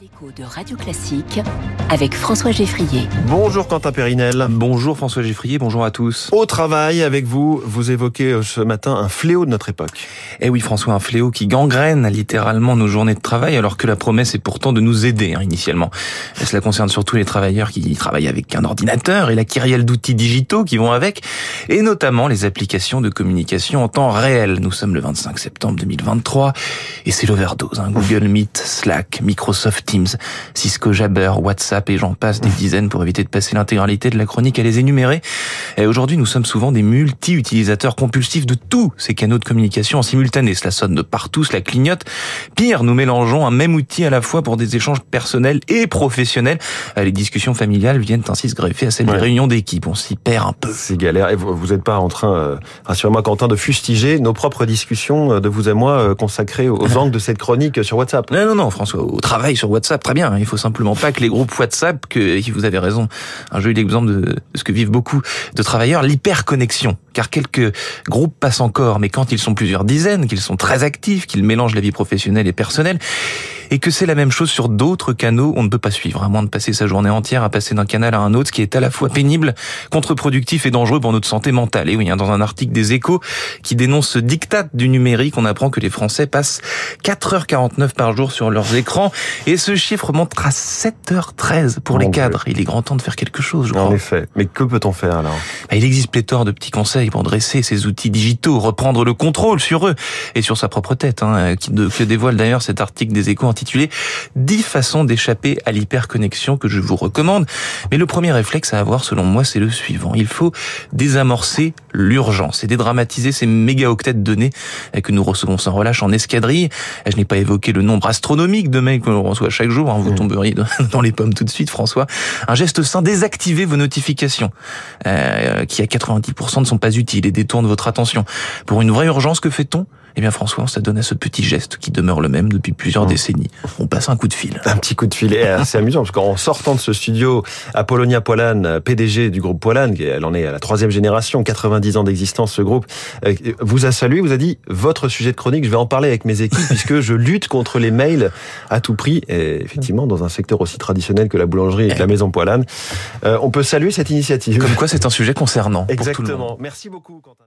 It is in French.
L'écho de Radio Classique avec François Geffrier. Bonjour Quentin Périnel. Bonjour François Geffrier, bonjour à tous. Au travail avec vous, vous évoquez euh, ce matin un fléau de notre époque. Eh oui François, un fléau qui gangrène littéralement nos journées de travail alors que la promesse est pourtant de nous aider hein, initialement. Et cela concerne surtout les travailleurs qui travaillent avec un ordinateur et la kyrielle d'outils digitaux qui vont avec et notamment les applications de communication en temps réel. Nous sommes le 25 septembre 2023 et c'est l'overdose. Hein. Google Meet, Slack, Microsoft Teams, Cisco Jabber, WhatsApp et j'en passe des dizaines pour éviter de passer l'intégralité de la chronique à les énumérer. Et aujourd'hui, nous sommes souvent des multi-utilisateurs compulsifs de tous ces canaux de communication en simultané. Cela sonne de partout, cela clignote. Pire, nous mélangeons un même outil à la fois pour des échanges personnels et professionnels. Euh, les discussions familiales viennent ainsi se greffer à celles des réunions d'équipe. On s'y perd un peu. C'est galère. Et vous n'êtes pas en train, euh, rassurez-moi Quentin, de fustiger nos propres discussions euh, de vous et moi consacrées aux angles de cette chronique sur WhatsApp. Non, non, non, François, au travail sur WhatsApp, très bien. Il faut simplement pas que les groupes WhatsApp, que vous avez raison, un joli exemple de ce que vivent beaucoup de travailleurs, l'hyperconnexion. Car quelques groupes passent encore, mais quand ils sont plusieurs dizaines, qu'ils sont très actifs, qu'ils mélangent la vie professionnelle et personnelle, et que c'est la même chose sur d'autres canaux, on ne peut pas suivre, à moins de passer sa journée entière à passer d'un canal à un autre, ce qui est à la fois pénible, contre-productif et dangereux pour notre santé mentale. Et oui, hein, dans un article des Échos qui dénonce ce diktat du numérique, on apprend que les Français passent 4h49 par jour sur leurs écrans, et ce chiffre monte à 7h13 pour les cadres. Il est grand temps de faire quelque chose, je crois. En effet. Mais que peut-on faire alors? Bah, Il existe pléthore de petits conseils pour dresser ces outils digitaux, reprendre le contrôle sur eux et sur sa propre tête, hein, que dévoile d'ailleurs cet article des Échos intitulé 10 façons d'échapper à l'hyperconnexion que je vous recommande. Mais le premier réflexe à avoir, selon moi, c'est le suivant. Il faut désamorcer l'urgence et dédramatiser ces mégaoctets de données que nous recevons sans relâche en escadrille. Je n'ai pas évoqué le nombre astronomique de mails que l'on reçoit chaque jour. Hein, vous mmh. tomberiez dans les pommes tout de suite, François. Un geste sain, désactivez vos notifications, euh, qui à 90% ne sont pas utiles et détournent votre attention. Pour une vraie urgence, que fait-on? Eh bien François, ça donne à ce petit geste qui demeure le même depuis plusieurs mmh. décennies. On passe un coup de fil. Un petit coup de fil. Et c'est amusant parce qu'en sortant de ce studio, Apollonia Polan, PDG du groupe Polan, elle en est à la troisième génération, 90 ans d'existence ce groupe, euh, vous a salué, vous a dit votre sujet de chronique, je vais en parler avec mes équipes puisque je lutte contre les mails à tout prix. Et effectivement, dans un secteur aussi traditionnel que la boulangerie et que la maison Polan, euh, on peut saluer cette initiative. Comme quoi, c'est un sujet concernant. Exactement. Merci beaucoup, Quentin.